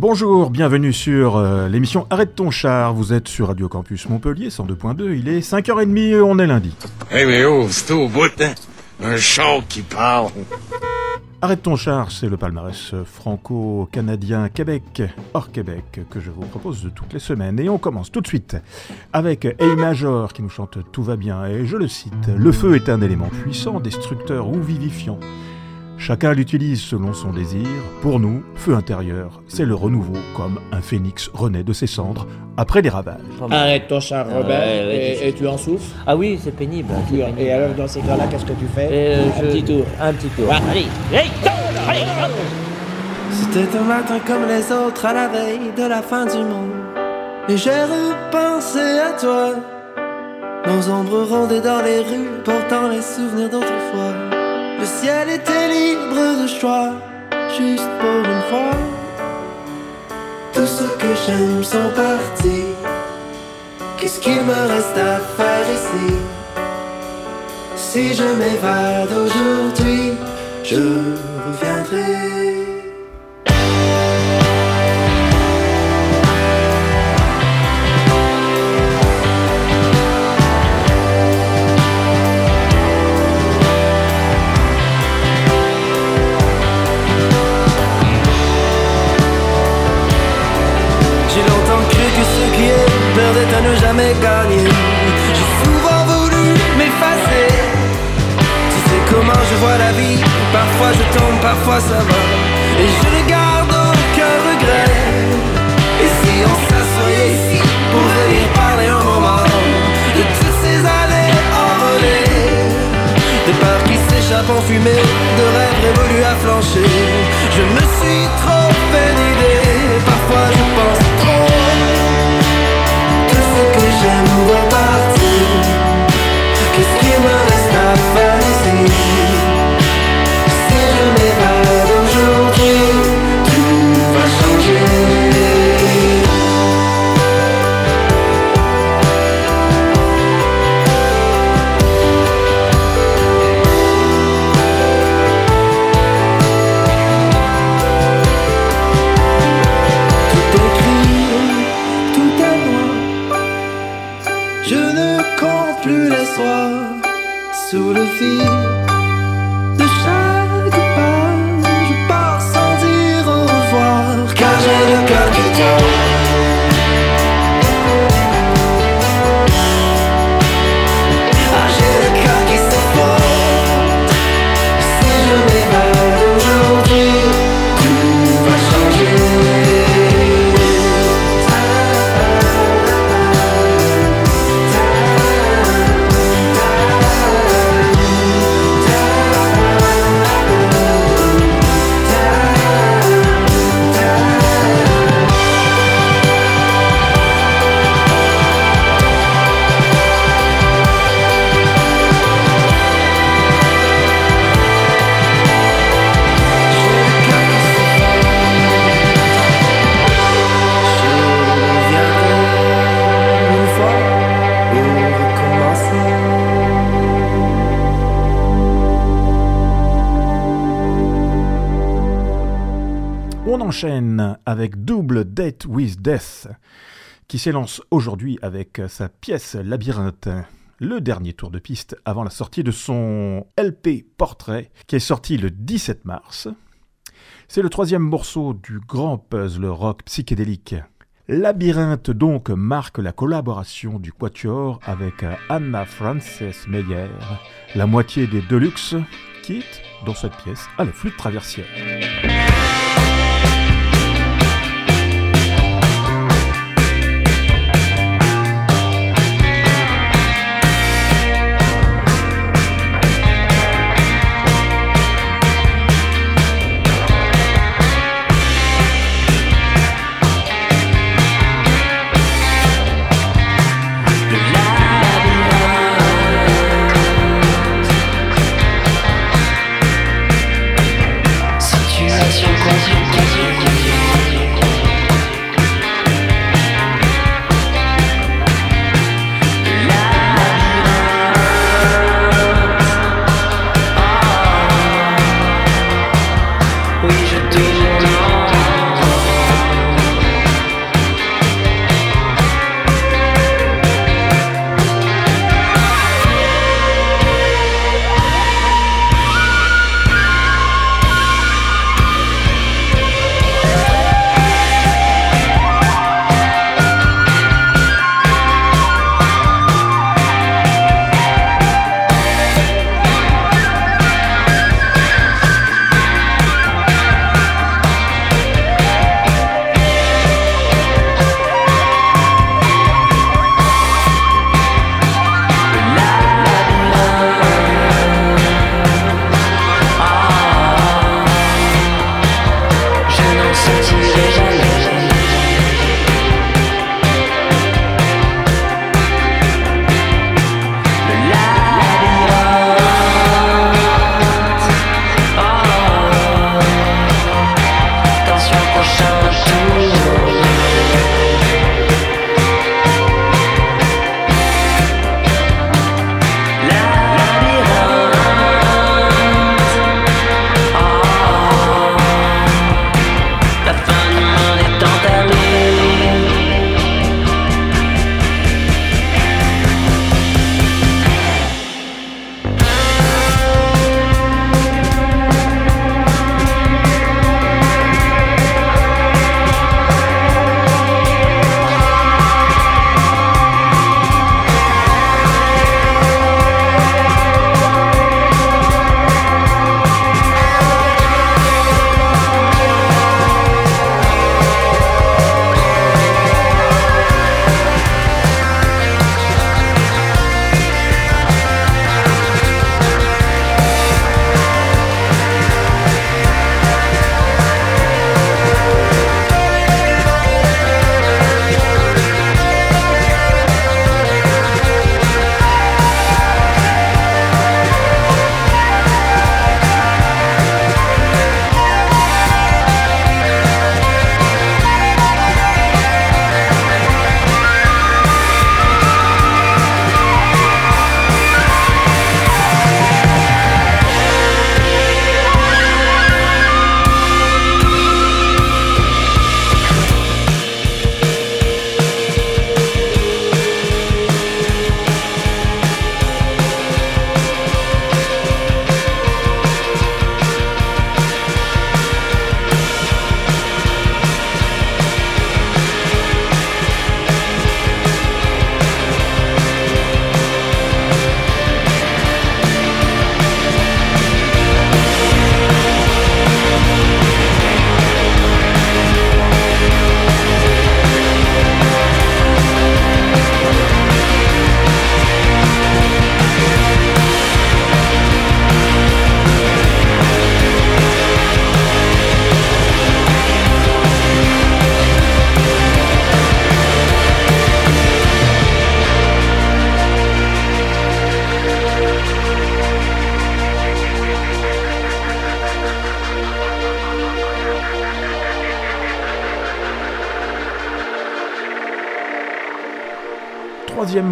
Bonjour, bienvenue sur euh, l'émission Arrête ton char. Vous êtes sur Radio Campus Montpellier 102.2. Il est 5h30, on est lundi. Eh mais oh, c'est au bout, hein? Un char qui parle. Arrête ton char, c'est le palmarès franco-canadien Québec, hors Québec, que je vous propose de toutes les semaines. Et on commence tout de suite avec A Major qui nous chante Tout va bien. Et je le cite Le feu est un élément puissant, destructeur ou vivifiant. Chacun l'utilise selon son désir. Pour nous, feu intérieur, c'est le renouveau, comme un phénix renaît de ses cendres après les ravages. Arrête ton char, Ah, Robert, ouais, et, et tu en souffles Ah oui, c'est pénible. c'est Et alors, dans ces cas-là, qu'est-ce que tu fais Euh, Un je- petit tour. Un petit tour. Allez, allez, tourne. C'était un matin comme les autres à la veille de la fin du monde. Et j'ai repensé à toi. Nos ombres rôdaient dans les rues, portant les souvenirs d'autrefois. Le ciel était libre de choix, juste pour une fois. Tous ceux que j'aime sont partis. Qu'est-ce qu'il me reste à faire ici? Si je m'évade aujourd'hui, je reviendrai. Et je ne garde aucun regret. Et si on s'assoyait ici pour venir parler un moment de toutes ces années envolées. Des peurs qui s'échappent en fumée, de rêves révolus à flancher. Sous le fil On enchaîne avec Double Date with Death, qui s'élance aujourd'hui avec sa pièce Labyrinthe, le dernier tour de piste avant la sortie de son LP Portrait, qui est sorti le 17 mars. C'est le troisième morceau du grand puzzle rock psychédélique. Labyrinthe donc marque la collaboration du Quatuor avec Anna Frances Meyer, la moitié des Deluxe, quitte dans cette pièce à la flûte traversière.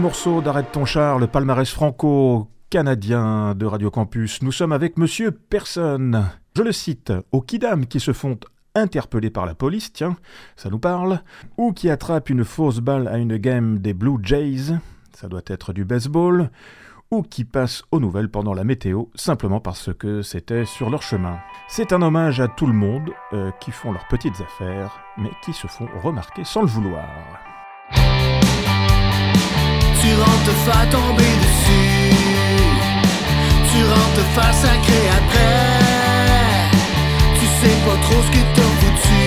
Morceau d'Arrête ton char, le palmarès franco-canadien de Radio Campus. Nous sommes avec Monsieur Personne. Je le cite, aux kidam qui se font interpeller par la police, tiens, ça nous parle, ou qui attrapent une fausse balle à une game des Blue Jays, ça doit être du baseball, ou qui passent aux nouvelles pendant la météo simplement parce que c'était sur leur chemin. C'est un hommage à tout le monde euh, qui font leurs petites affaires, mais qui se font remarquer sans le vouloir. Tu rentres te tomber dessus. Tu rentres te faire sacrer après. Tu sais pas trop ce que t'as foutu.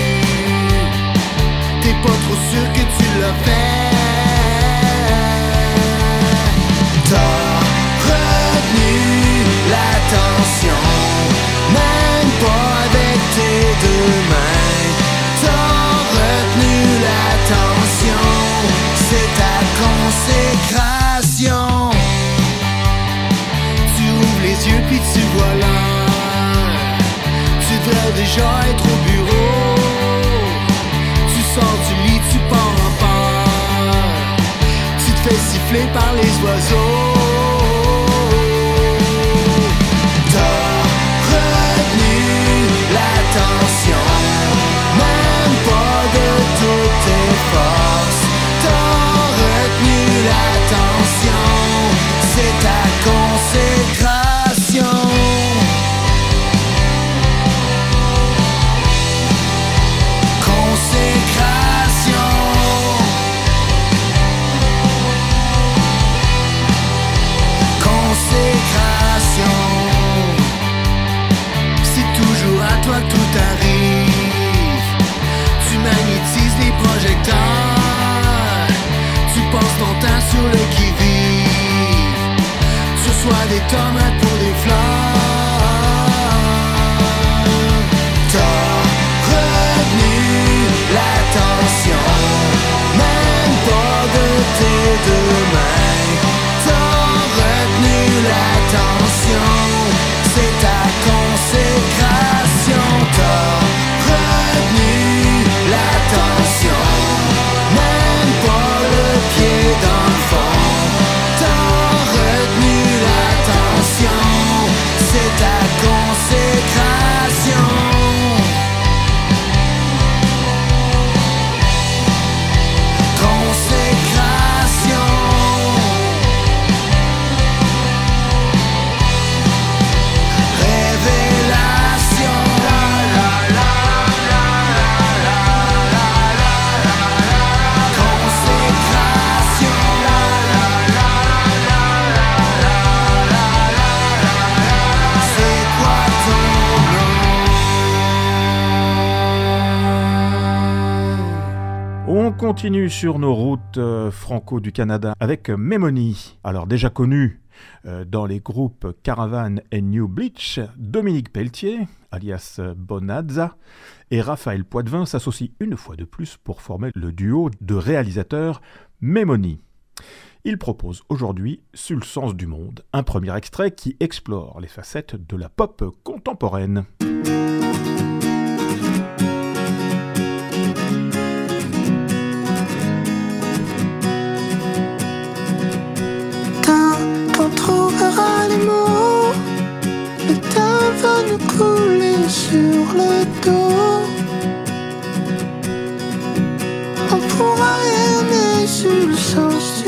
T'es pas trop sûr que tu l'as fait. T'as retenu l'attention Même pas avec tes deux mains. T'as retenu l'attention C'est ta consécration. Tu ouvres les yeux puis tu vois l'heure Tu devrais déjà être au bureau. Tu sors du lit, tu pars en peur Tu te fais siffler par les oiseaux dumb continue sur nos routes euh, franco du Canada avec Memony. Alors déjà connu euh, dans les groupes Caravan et New Bleach, Dominique Pelletier, alias Bonazza, et Raphaël Poitvin s'associent une fois de plus pour former le duo de réalisateurs Memony. Il propose aujourd'hui Sur le sens du monde, un premier extrait qui explore les facettes de la pop contemporaine. Le temps va nous couler sur le dos. On pourra aimer sur le sens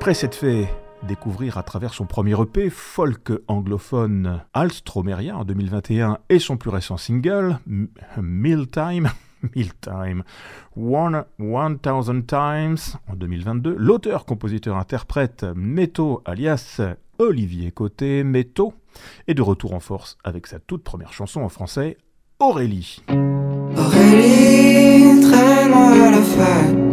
Après s'être fait découvrir à travers son premier EP, folk anglophone Alstromérien en 2021 et son plus récent single, Mealtime, Mealtime, One, 1000 Times en 2022, l'auteur, compositeur, interprète Meto alias Olivier Côté Meto est de retour en force avec sa toute première chanson en français, Aurélie. Aurélie, traîne-moi à la fac.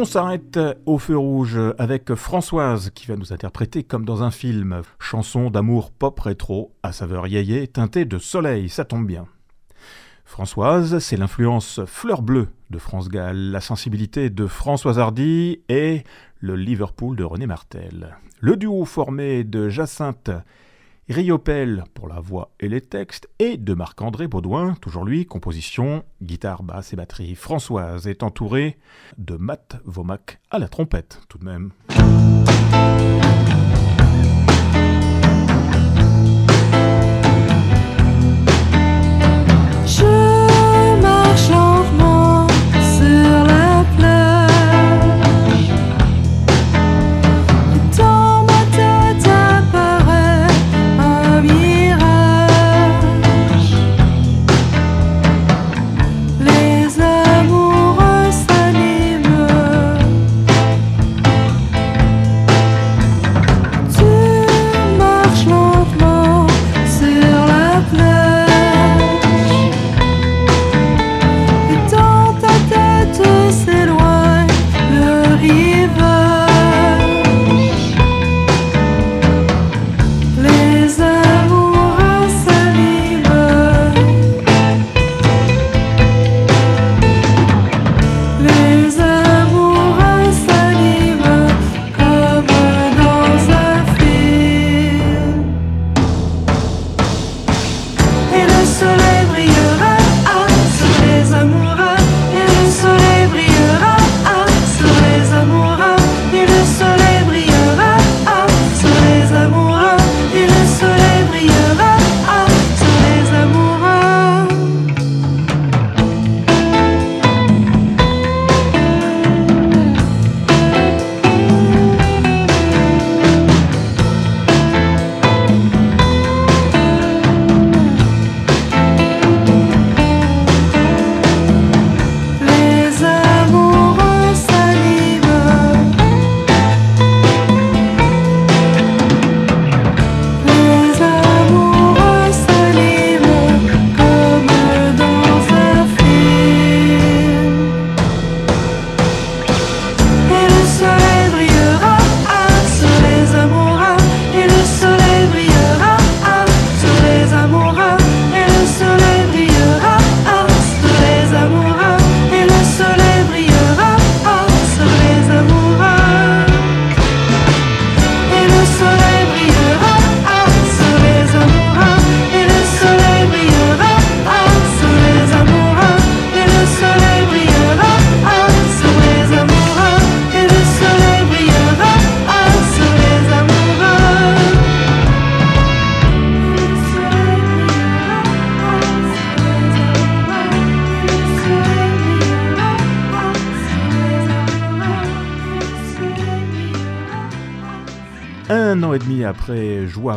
On s'arrête au feu rouge avec Françoise qui va nous interpréter comme dans un film. Chanson d'amour pop rétro à saveur yéyé teintée de soleil, ça tombe bien. Françoise, c'est l'influence fleur bleue de France Gall, la sensibilité de Françoise Hardy et le Liverpool de René Martel. Le duo formé de Jacinthe Riopel pour la voix et les textes, et de Marc-André Baudouin, toujours lui, composition, guitare, basse et batterie. Françoise est entourée de Matt Vomac à la trompette, tout de même.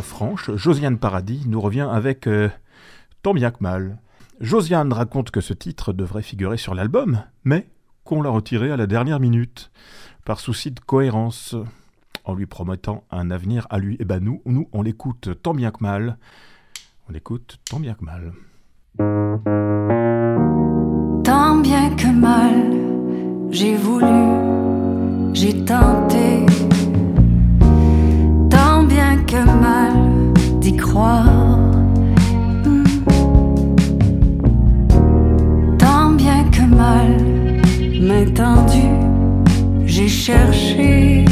Franche, Josiane Paradis nous revient avec euh, Tant bien que mal. Josiane raconte que ce titre devrait figurer sur l'album, mais qu'on l'a retiré à la dernière minute, par souci de cohérence, en lui promettant un avenir à lui. Et ben nous, nous, on l'écoute tant bien que mal. On écoute tant bien que mal. Tant bien que mal, j'ai voulu, j'ai tenté. Mal d'y croire. Hmm. Tant bien que mal, main tendue, j'ai cherché.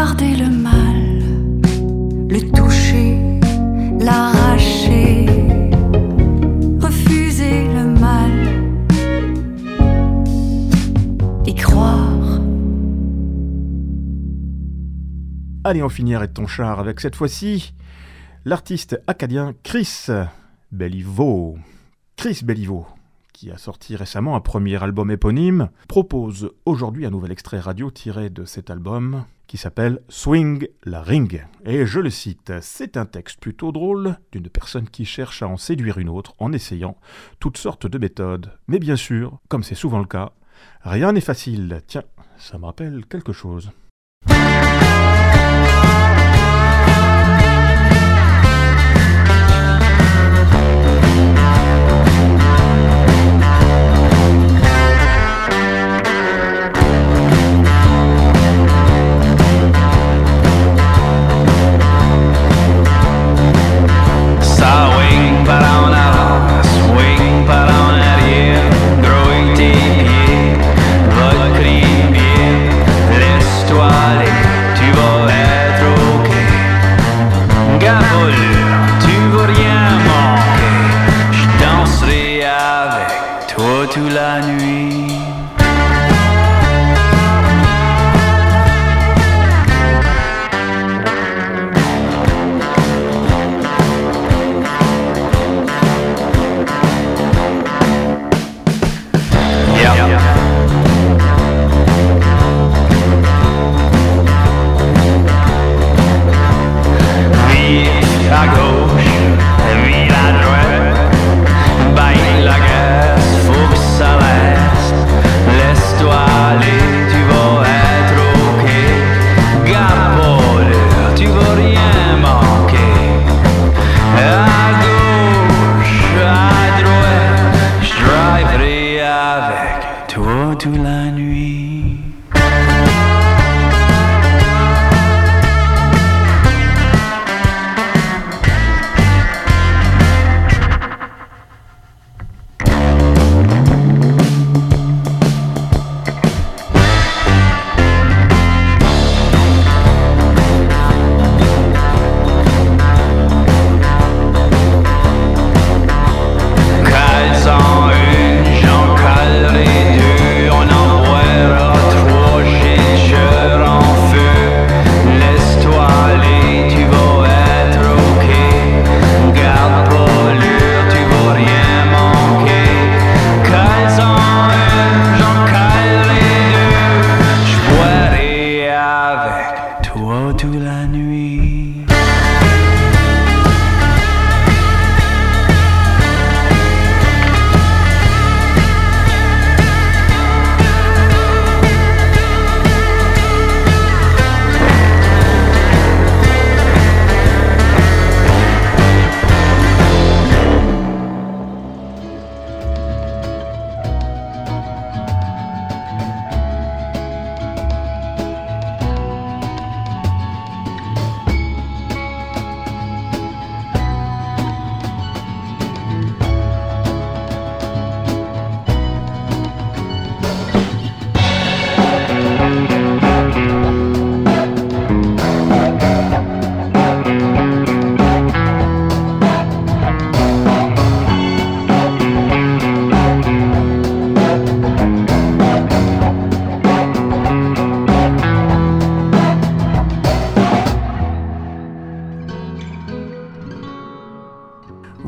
Regardez le mal, le toucher, l'arracher, refuser le mal, y croire. Allez, on finit avec ton char avec cette fois-ci l'artiste acadien Chris Belliveau. Chris Belliveau, qui a sorti récemment un premier album éponyme, propose aujourd'hui un nouvel extrait radio tiré de cet album qui s'appelle Swing la Ring. Et je le cite, c'est un texte plutôt drôle d'une personne qui cherche à en séduire une autre en essayant toutes sortes de méthodes. Mais bien sûr, comme c'est souvent le cas, rien n'est facile. Tiens, ça me rappelle quelque chose.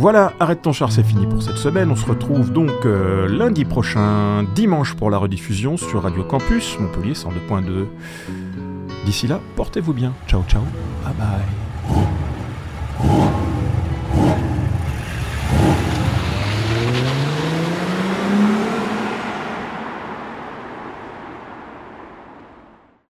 Voilà, arrête ton char, c'est fini pour cette semaine. On se retrouve donc euh, lundi prochain, dimanche pour la rediffusion sur Radio Campus, Montpellier 102.2. D'ici là, portez-vous bien. Ciao, ciao. Bye bye.